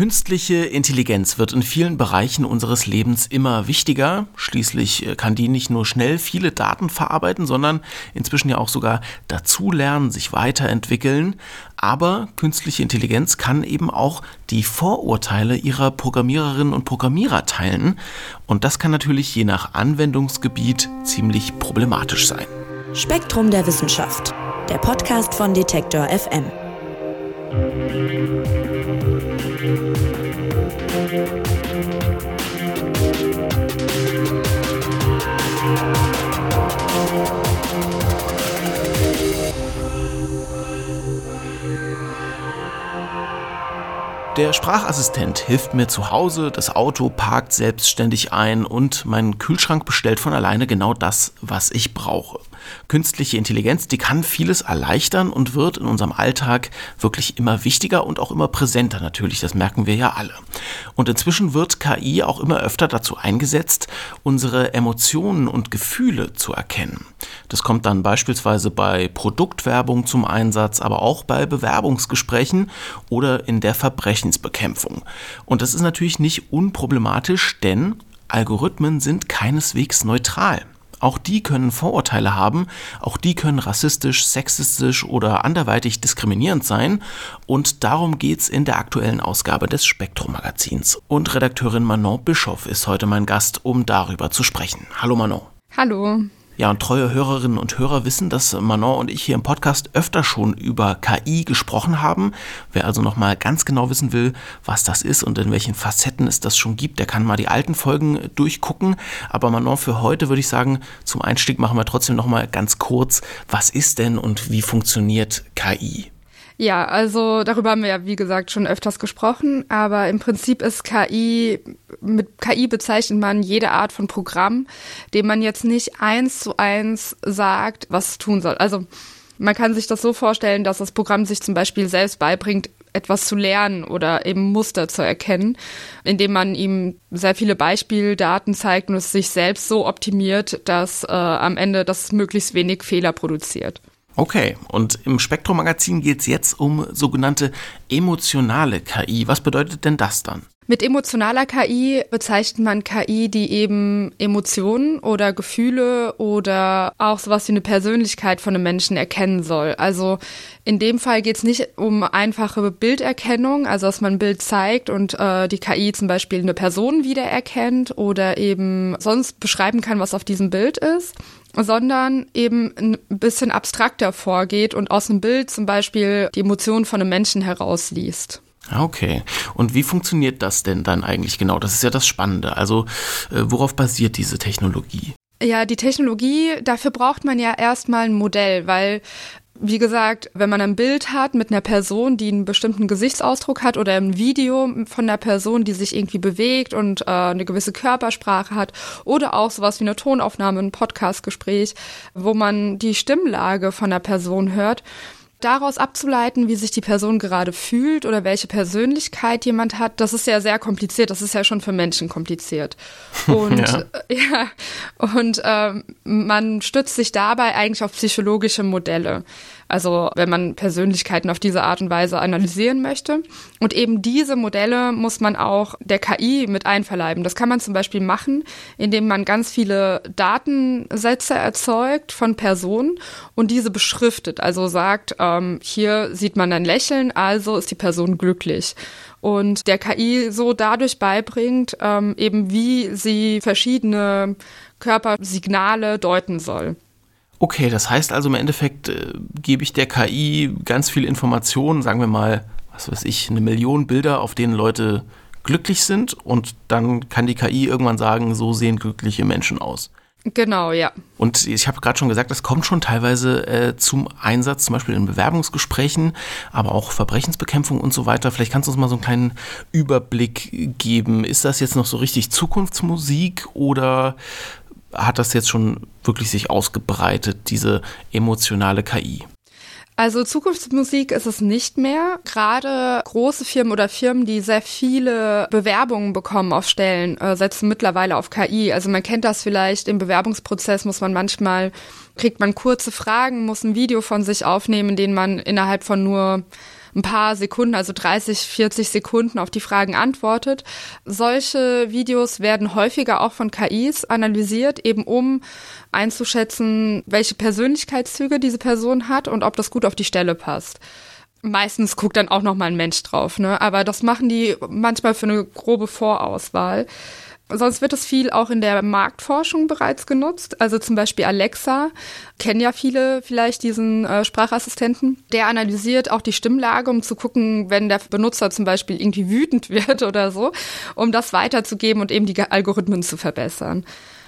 Künstliche Intelligenz wird in vielen Bereichen unseres Lebens immer wichtiger. Schließlich äh, kann die nicht nur schnell viele Daten verarbeiten, sondern inzwischen ja auch sogar dazulernen, sich weiterentwickeln. Aber künstliche Intelligenz kann eben auch die Vorurteile ihrer Programmiererinnen und Programmierer teilen. Und das kann natürlich je nach Anwendungsgebiet ziemlich problematisch sein. Spektrum der Wissenschaft, der Podcast von Detektor FM. Der Sprachassistent hilft mir zu Hause, das Auto parkt selbstständig ein und mein Kühlschrank bestellt von alleine genau das, was ich brauche. Künstliche Intelligenz, die kann vieles erleichtern und wird in unserem Alltag wirklich immer wichtiger und auch immer präsenter natürlich, das merken wir ja alle. Und inzwischen wird KI auch immer öfter dazu eingesetzt, unsere Emotionen und Gefühle zu erkennen. Das kommt dann beispielsweise bei Produktwerbung zum Einsatz, aber auch bei Bewerbungsgesprächen oder in der Verbrechensbekämpfung. Und das ist natürlich nicht unproblematisch, denn Algorithmen sind keineswegs neutral. Auch die können Vorurteile haben, auch die können rassistisch, sexistisch oder anderweitig diskriminierend sein. Und darum geht's in der aktuellen Ausgabe des Spektrum Magazins. Und Redakteurin Manon Bischoff ist heute mein Gast, um darüber zu sprechen. Hallo Manon. Hallo. Ja, und treue Hörerinnen und Hörer wissen, dass Manon und ich hier im Podcast öfter schon über KI gesprochen haben. Wer also nochmal ganz genau wissen will, was das ist und in welchen Facetten es das schon gibt, der kann mal die alten Folgen durchgucken. Aber Manon, für heute würde ich sagen, zum Einstieg machen wir trotzdem nochmal ganz kurz, was ist denn und wie funktioniert KI? Ja, also darüber haben wir ja, wie gesagt, schon öfters gesprochen, aber im Prinzip ist KI, mit KI bezeichnet man jede Art von Programm, dem man jetzt nicht eins zu eins sagt, was es tun soll. Also man kann sich das so vorstellen, dass das Programm sich zum Beispiel selbst beibringt, etwas zu lernen oder eben Muster zu erkennen, indem man ihm sehr viele Beispieldaten zeigt und es sich selbst so optimiert, dass äh, am Ende das möglichst wenig Fehler produziert. Okay, und im Spektrum-Magazin geht es jetzt um sogenannte emotionale KI. Was bedeutet denn das dann? Mit emotionaler KI bezeichnet man KI, die eben Emotionen oder Gefühle oder auch sowas wie eine Persönlichkeit von einem Menschen erkennen soll. Also in dem Fall geht es nicht um einfache Bilderkennung, also dass man ein Bild zeigt und äh, die KI zum Beispiel eine Person wiedererkennt oder eben sonst beschreiben kann, was auf diesem Bild ist, sondern eben ein bisschen abstrakter vorgeht und aus einem Bild zum Beispiel die Emotionen von einem Menschen herausliest. Ah, okay. Und wie funktioniert das denn dann eigentlich genau? Das ist ja das Spannende. Also äh, worauf basiert diese Technologie? Ja, die Technologie, dafür braucht man ja erstmal ein Modell, weil wie gesagt, wenn man ein Bild hat mit einer Person, die einen bestimmten Gesichtsausdruck hat oder ein Video von einer Person, die sich irgendwie bewegt und äh, eine gewisse Körpersprache hat oder auch sowas wie eine Tonaufnahme, ein Podcastgespräch, wo man die Stimmlage von der Person hört, daraus abzuleiten, wie sich die Person gerade fühlt oder welche Persönlichkeit jemand hat, das ist ja sehr kompliziert. Das ist ja schon für Menschen kompliziert. Und ja, äh, ja und ähm, man stützt sich dabei eigentlich auf psychologische Modelle. Also wenn man Persönlichkeiten auf diese Art und Weise analysieren möchte. Und eben diese Modelle muss man auch der KI mit einverleiben. Das kann man zum Beispiel machen, indem man ganz viele Datensätze erzeugt von Personen und diese beschriftet. Also sagt, ähm, hier sieht man ein Lächeln, also ist die Person glücklich und der KI so dadurch beibringt, ähm, eben wie sie verschiedene Körpersignale deuten soll. Okay, das heißt also im Endeffekt äh, gebe ich der KI ganz viel Informationen, sagen wir mal, was weiß ich, eine Million Bilder, auf denen Leute glücklich sind und dann kann die KI irgendwann sagen, so sehen glückliche Menschen aus. Genau, ja. Und ich habe gerade schon gesagt, das kommt schon teilweise äh, zum Einsatz, zum Beispiel in Bewerbungsgesprächen, aber auch Verbrechensbekämpfung und so weiter. Vielleicht kannst du uns mal so einen kleinen Überblick geben. Ist das jetzt noch so richtig Zukunftsmusik oder hat das jetzt schon wirklich sich ausgebreitet, diese emotionale KI? Also Zukunftsmusik ist es nicht mehr. Gerade große Firmen oder Firmen, die sehr viele Bewerbungen bekommen auf Stellen, äh, setzen mittlerweile auf KI. Also man kennt das vielleicht im Bewerbungsprozess, muss man manchmal, kriegt man kurze Fragen, muss ein Video von sich aufnehmen, dem man innerhalb von nur ein paar Sekunden, also 30, 40 Sekunden auf die Fragen antwortet. Solche Videos werden häufiger auch von KIs analysiert, eben um einzuschätzen, welche Persönlichkeitszüge diese Person hat und ob das gut auf die Stelle passt. Meistens guckt dann auch noch mal ein Mensch drauf, ne? Aber das machen die manchmal für eine grobe Vorauswahl. Sonst wird es viel auch in der Marktforschung bereits genutzt. Also zum Beispiel Alexa, kennen ja viele vielleicht diesen äh, Sprachassistenten. Der analysiert auch die Stimmlage, um zu gucken, wenn der Benutzer zum Beispiel irgendwie wütend wird oder so, um das weiterzugeben und eben die Algorithmen zu verbessern.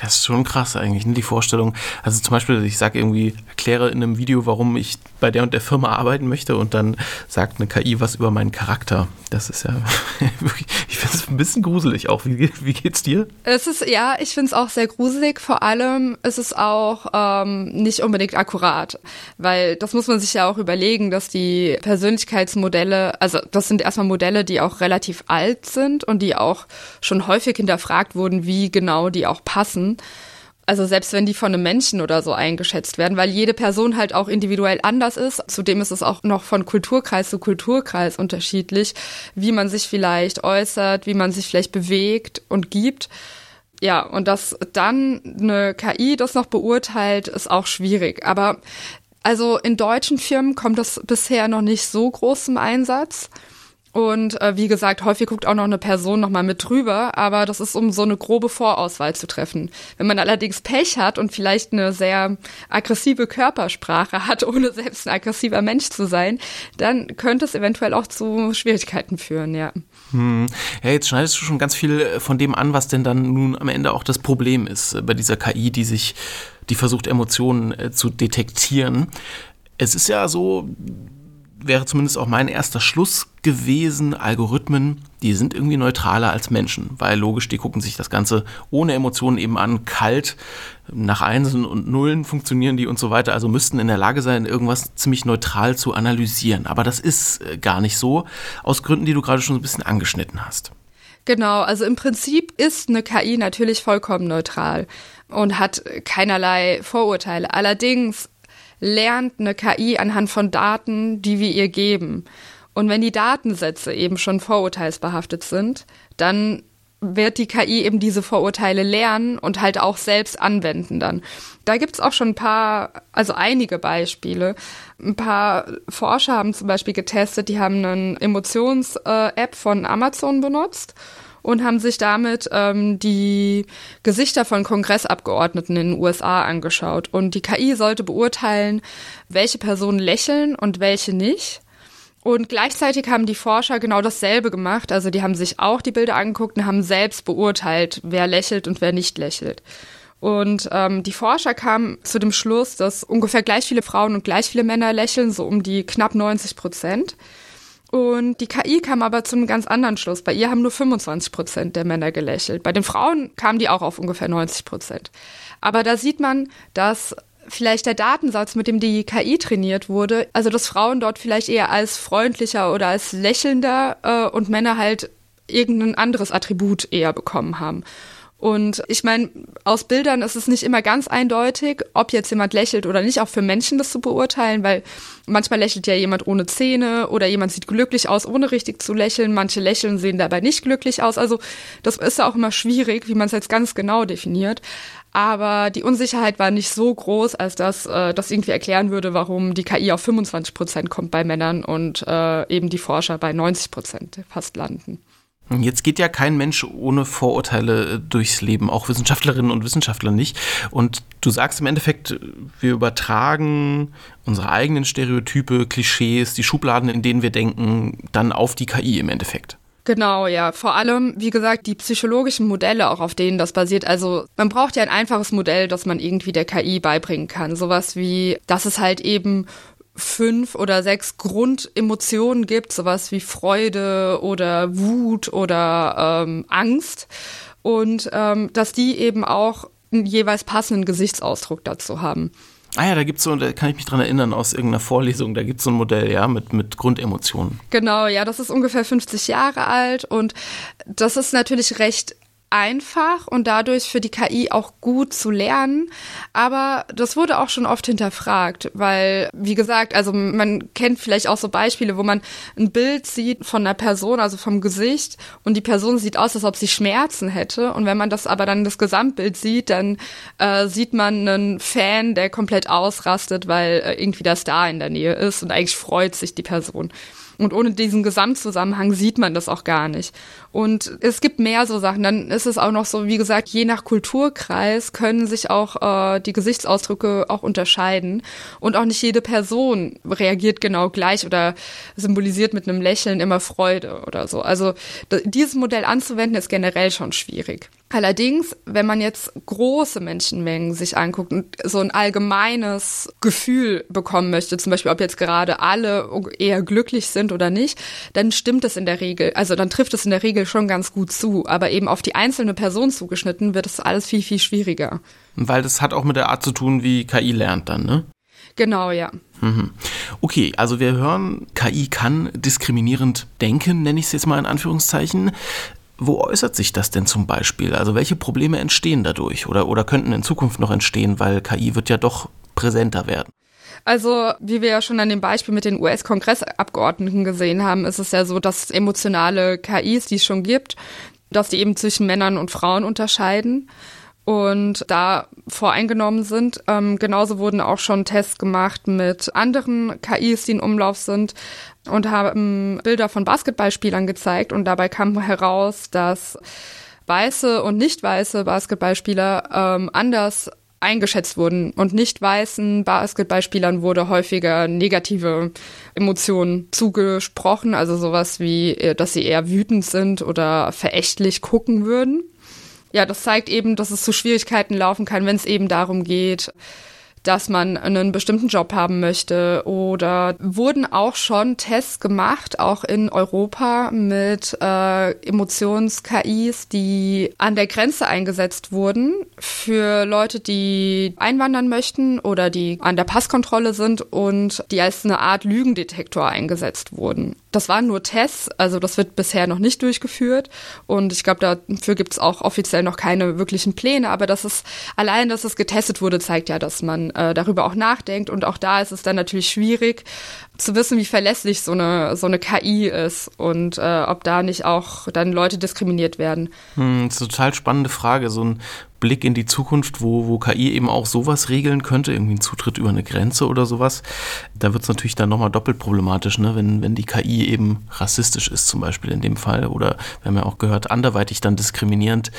Das ist schon krass eigentlich, ne? die Vorstellung. Also zum Beispiel, ich sage irgendwie, erkläre in einem Video, warum ich bei der und der Firma arbeiten möchte und dann sagt eine KI was über meinen Charakter. Das ist ja ich finde es ein bisschen gruselig auch. Wie, wie geht's dir? Es ist, ja, ich finde es auch sehr gruselig. Vor allem ist es auch ähm, nicht unbedingt akkurat, weil das muss man sich ja auch überlegen, dass die Persönlichkeitsmodelle, also das sind erstmal Modelle, die auch relativ alt sind und die auch schon häufig hinterfragt wurden, wie genau die auch passen also selbst wenn die von einem Menschen oder so eingeschätzt werden, weil jede Person halt auch individuell anders ist. Zudem ist es auch noch von Kulturkreis zu Kulturkreis unterschiedlich, wie man sich vielleicht äußert, wie man sich vielleicht bewegt und gibt. Ja, und dass dann eine KI das noch beurteilt, ist auch schwierig. Aber also in deutschen Firmen kommt das bisher noch nicht so groß zum Einsatz. Und äh, wie gesagt, häufig guckt auch noch eine Person nochmal mit drüber, aber das ist, um so eine grobe Vorauswahl zu treffen. Wenn man allerdings Pech hat und vielleicht eine sehr aggressive Körpersprache hat, ohne selbst ein aggressiver Mensch zu sein, dann könnte es eventuell auch zu Schwierigkeiten führen, ja. Hm. Ja, jetzt schneidest du schon ganz viel äh, von dem an, was denn dann nun am Ende auch das Problem ist äh, bei dieser KI, die sich, die versucht, Emotionen äh, zu detektieren. Es ist ja so, wäre zumindest auch mein erster Schluss gewesen, Algorithmen, die sind irgendwie neutraler als Menschen, weil logisch, die gucken sich das Ganze ohne Emotionen eben an, kalt, nach Einsen und Nullen funktionieren die und so weiter, also müssten in der Lage sein, irgendwas ziemlich neutral zu analysieren. Aber das ist äh, gar nicht so, aus Gründen, die du gerade schon ein bisschen angeschnitten hast. Genau, also im Prinzip ist eine KI natürlich vollkommen neutral und hat keinerlei Vorurteile. Allerdings lernt eine KI anhand von Daten, die wir ihr geben. Und wenn die Datensätze eben schon vorurteilsbehaftet sind, dann wird die KI eben diese Vorurteile lernen und halt auch selbst anwenden dann. Da gibt's auch schon ein paar, also einige Beispiele. Ein paar Forscher haben zum Beispiel getestet, die haben eine Emotions-App von Amazon benutzt und haben sich damit ähm, die Gesichter von Kongressabgeordneten in den USA angeschaut. Und die KI sollte beurteilen, welche Personen lächeln und welche nicht. Und gleichzeitig haben die Forscher genau dasselbe gemacht. Also die haben sich auch die Bilder angeguckt und haben selbst beurteilt, wer lächelt und wer nicht lächelt. Und ähm, die Forscher kamen zu dem Schluss, dass ungefähr gleich viele Frauen und gleich viele Männer lächeln, so um die knapp 90 Prozent. Und die KI kam aber zu einem ganz anderen Schluss. Bei ihr haben nur 25 Prozent der Männer gelächelt. Bei den Frauen kamen die auch auf ungefähr 90 Prozent. Aber da sieht man, dass vielleicht der Datensatz, mit dem die KI trainiert wurde, also dass Frauen dort vielleicht eher als freundlicher oder als lächelnder äh, und Männer halt irgendein anderes Attribut eher bekommen haben. Und ich meine, aus Bildern ist es nicht immer ganz eindeutig, ob jetzt jemand lächelt oder nicht, auch für Menschen das zu beurteilen, weil manchmal lächelt ja jemand ohne Zähne oder jemand sieht glücklich aus, ohne richtig zu lächeln. Manche lächeln sehen dabei nicht glücklich aus. Also das ist ja auch immer schwierig, wie man es jetzt ganz genau definiert. Aber die Unsicherheit war nicht so groß, als dass äh, das irgendwie erklären würde, warum die KI auf 25 Prozent kommt bei Männern und äh, eben die Forscher bei 90 Prozent fast landen. Jetzt geht ja kein Mensch ohne Vorurteile äh, durchs Leben, auch Wissenschaftlerinnen und Wissenschaftler nicht. Und du sagst im Endeffekt, wir übertragen unsere eigenen Stereotype, Klischees, die Schubladen, in denen wir denken, dann auf die KI im Endeffekt. Genau, ja. Vor allem, wie gesagt, die psychologischen Modelle, auch auf denen das basiert. Also man braucht ja ein einfaches Modell, das man irgendwie der KI beibringen kann. Sowas wie, dass es halt eben fünf oder sechs Grundemotionen gibt, sowas wie Freude oder Wut oder ähm, Angst und ähm, dass die eben auch einen jeweils passenden Gesichtsausdruck dazu haben. Ah ja, da gibt's so, da kann ich mich dran erinnern aus irgendeiner Vorlesung, da gibt's so ein Modell, ja, mit, mit Grundemotionen. Genau, ja, das ist ungefähr 50 Jahre alt und das ist natürlich recht einfach und dadurch für die KI auch gut zu lernen. Aber das wurde auch schon oft hinterfragt, weil, wie gesagt, also man kennt vielleicht auch so Beispiele, wo man ein Bild sieht von einer Person, also vom Gesicht, und die Person sieht aus, als ob sie Schmerzen hätte. Und wenn man das aber dann das Gesamtbild sieht, dann äh, sieht man einen Fan, der komplett ausrastet, weil äh, irgendwie der Star in der Nähe ist und eigentlich freut sich die Person. Und ohne diesen Gesamtzusammenhang sieht man das auch gar nicht. Und es gibt mehr so Sachen. Dann ist es auch noch so, wie gesagt, je nach Kulturkreis können sich auch äh, die Gesichtsausdrücke auch unterscheiden. Und auch nicht jede Person reagiert genau gleich oder symbolisiert mit einem Lächeln immer Freude oder so. Also dieses Modell anzuwenden ist generell schon schwierig. Allerdings, wenn man jetzt große Menschenmengen sich anguckt und so ein allgemeines Gefühl bekommen möchte, zum Beispiel ob jetzt gerade alle eher glücklich sind oder nicht, dann stimmt es in der Regel, also dann trifft es in der Regel schon ganz gut zu. Aber eben auf die einzelne Person zugeschnitten wird es alles viel, viel schwieriger. Weil das hat auch mit der Art zu tun, wie KI lernt dann, ne? Genau, ja. Mhm. Okay, also wir hören, KI kann diskriminierend denken, nenne ich es jetzt mal in Anführungszeichen. Wo äußert sich das denn zum Beispiel? Also welche Probleme entstehen dadurch oder, oder könnten in Zukunft noch entstehen, weil KI wird ja doch präsenter werden? Also, wie wir ja schon an dem Beispiel mit den US-Kongressabgeordneten gesehen haben, ist es ja so, dass emotionale KIs, die es schon gibt, dass die eben zwischen Männern und Frauen unterscheiden und da voreingenommen sind. Ähm, genauso wurden auch schon Tests gemacht mit anderen KIs, die in Umlauf sind und haben Bilder von Basketballspielern gezeigt und dabei kam heraus, dass weiße und nicht weiße Basketballspieler ähm, anders eingeschätzt wurden und nicht weißen Basketballspielern wurde häufiger negative Emotionen zugesprochen, also sowas wie, äh, dass sie eher wütend sind oder verächtlich gucken würden. Ja, das zeigt eben, dass es zu Schwierigkeiten laufen kann, wenn es eben darum geht, dass man einen bestimmten Job haben möchte oder wurden auch schon Tests gemacht, auch in Europa mit äh, Emotions-KIs, die an der Grenze eingesetzt wurden für Leute, die einwandern möchten oder die an der Passkontrolle sind und die als eine Art Lügendetektor eingesetzt wurden. Das waren nur Tests, also das wird bisher noch nicht durchgeführt. Und ich glaube, dafür gibt es auch offiziell noch keine wirklichen Pläne, aber dass es allein, dass es getestet wurde, zeigt ja, dass man äh, darüber auch nachdenkt. Und auch da ist es dann natürlich schwierig zu wissen, wie verlässlich so eine so eine KI ist und äh, ob da nicht auch dann Leute diskriminiert werden. Hm, das ist eine total spannende Frage, so ein Blick in die Zukunft, wo, wo KI eben auch sowas regeln könnte, irgendwie ein Zutritt über eine Grenze oder sowas, da wird es natürlich dann nochmal doppelt problematisch, ne? wenn, wenn die KI eben rassistisch ist zum Beispiel in dem Fall oder wir haben ja auch gehört, anderweitig dann diskriminierend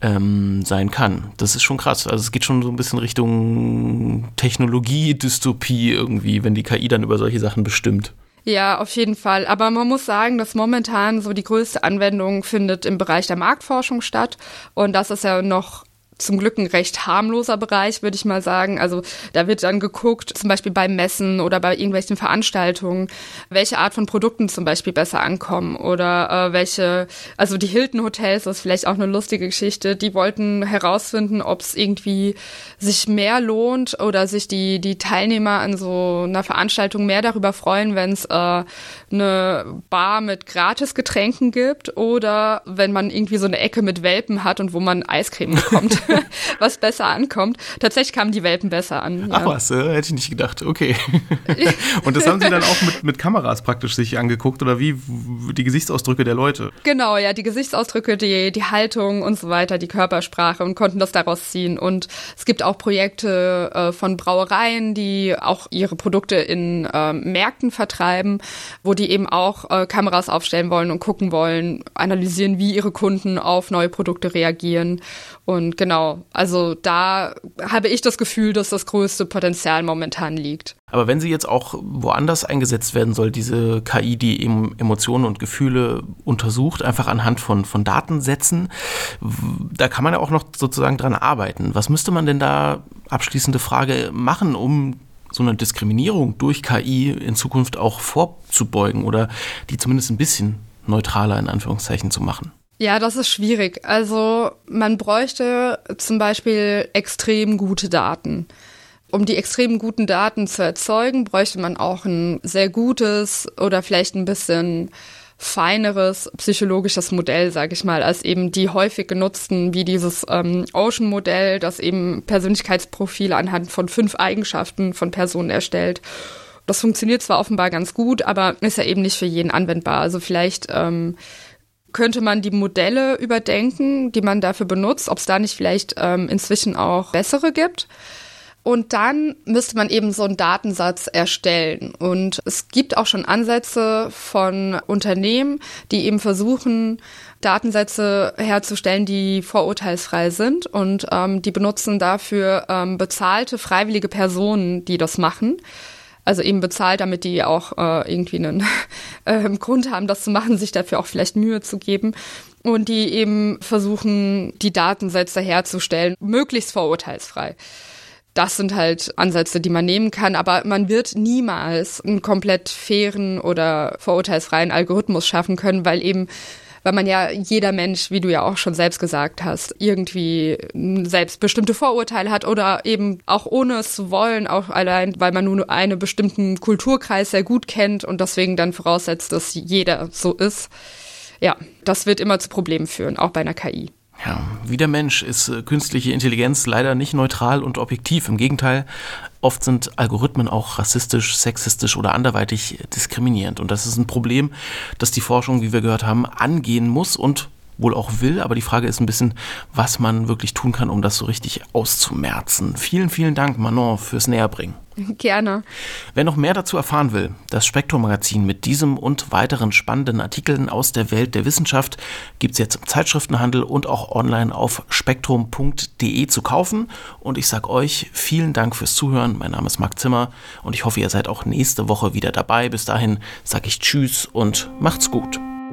ähm, sein kann. Das ist schon krass. Also es geht schon so ein bisschen Richtung Technologie-Dystopie irgendwie, wenn die KI dann über solche Sachen bestimmt. Ja, auf jeden Fall. Aber man muss sagen, dass momentan so die größte Anwendung findet im Bereich der Marktforschung statt. Und das ist ja noch zum Glück ein recht harmloser Bereich, würde ich mal sagen. Also da wird dann geguckt, zum Beispiel bei Messen oder bei irgendwelchen Veranstaltungen, welche Art von Produkten zum Beispiel besser ankommen oder äh, welche, also die Hilton Hotels, das ist vielleicht auch eine lustige Geschichte, die wollten herausfinden, ob es irgendwie sich mehr lohnt oder sich die, die Teilnehmer an so einer Veranstaltung mehr darüber freuen, wenn es äh, eine Bar mit Gratisgetränken gibt oder wenn man irgendwie so eine Ecke mit Welpen hat und wo man Eiscreme bekommt. was besser ankommt. Tatsächlich kamen die Welpen besser an. Ja. Ach was, äh, hätte ich nicht gedacht. Okay. und das haben Sie dann auch mit, mit Kameras praktisch sich angeguckt oder wie die Gesichtsausdrücke der Leute? Genau, ja, die Gesichtsausdrücke, die, die Haltung und so weiter, die Körpersprache und konnten das daraus ziehen. Und es gibt auch Projekte äh, von Brauereien, die auch ihre Produkte in äh, Märkten vertreiben, wo die eben auch äh, Kameras aufstellen wollen und gucken wollen, analysieren, wie ihre Kunden auf neue Produkte reagieren. Und genau, also da habe ich das Gefühl, dass das größte Potenzial momentan liegt. Aber wenn sie jetzt auch woanders eingesetzt werden soll, diese KI, die eben Emotionen und Gefühle untersucht, einfach anhand von, von Datensätzen, da kann man ja auch noch sozusagen dran arbeiten. Was müsste man denn da, abschließende Frage, machen, um so eine Diskriminierung durch KI in Zukunft auch vorzubeugen oder die zumindest ein bisschen neutraler in Anführungszeichen zu machen? Ja, das ist schwierig. Also man bräuchte zum Beispiel extrem gute Daten. Um die extrem guten Daten zu erzeugen, bräuchte man auch ein sehr gutes oder vielleicht ein bisschen feineres psychologisches Modell, sage ich mal, als eben die häufig genutzten, wie dieses ähm, Ocean-Modell, das eben Persönlichkeitsprofile anhand von fünf Eigenschaften von Personen erstellt. Das funktioniert zwar offenbar ganz gut, aber ist ja eben nicht für jeden anwendbar. Also vielleicht ähm, könnte man die Modelle überdenken, die man dafür benutzt, ob es da nicht vielleicht ähm, inzwischen auch bessere gibt. Und dann müsste man eben so einen Datensatz erstellen. Und es gibt auch schon Ansätze von Unternehmen, die eben versuchen, Datensätze herzustellen, die vorurteilsfrei sind. Und ähm, die benutzen dafür ähm, bezahlte, freiwillige Personen, die das machen. Also eben bezahlt, damit die auch äh, irgendwie einen äh, Grund haben, das zu machen, sich dafür auch vielleicht Mühe zu geben. Und die eben versuchen, die Datensätze herzustellen, möglichst vorurteilsfrei. Das sind halt Ansätze, die man nehmen kann, aber man wird niemals einen komplett fairen oder vorurteilsfreien Algorithmus schaffen können, weil eben weil man ja jeder Mensch, wie du ja auch schon selbst gesagt hast, irgendwie selbst bestimmte Vorurteile hat oder eben auch ohne es wollen, auch allein, weil man nur einen bestimmten Kulturkreis sehr gut kennt und deswegen dann voraussetzt, dass jeder so ist. Ja, das wird immer zu Problemen führen, auch bei einer KI. Ja, wie der Mensch ist äh, künstliche Intelligenz leider nicht neutral und objektiv. Im Gegenteil, oft sind Algorithmen auch rassistisch, sexistisch oder anderweitig diskriminierend. Und das ist ein Problem, das die Forschung, wie wir gehört haben, angehen muss und wohl auch will, aber die Frage ist ein bisschen, was man wirklich tun kann, um das so richtig auszumerzen. Vielen, vielen Dank, Manon, fürs Näherbringen. Gerne. Wer noch mehr dazu erfahren will, das Spektrum-Magazin mit diesem und weiteren spannenden Artikeln aus der Welt der Wissenschaft gibt es jetzt im Zeitschriftenhandel und auch online auf spektrum.de zu kaufen. Und ich sage euch vielen Dank fürs Zuhören. Mein Name ist Marc Zimmer und ich hoffe, ihr seid auch nächste Woche wieder dabei. Bis dahin sage ich Tschüss und macht's gut.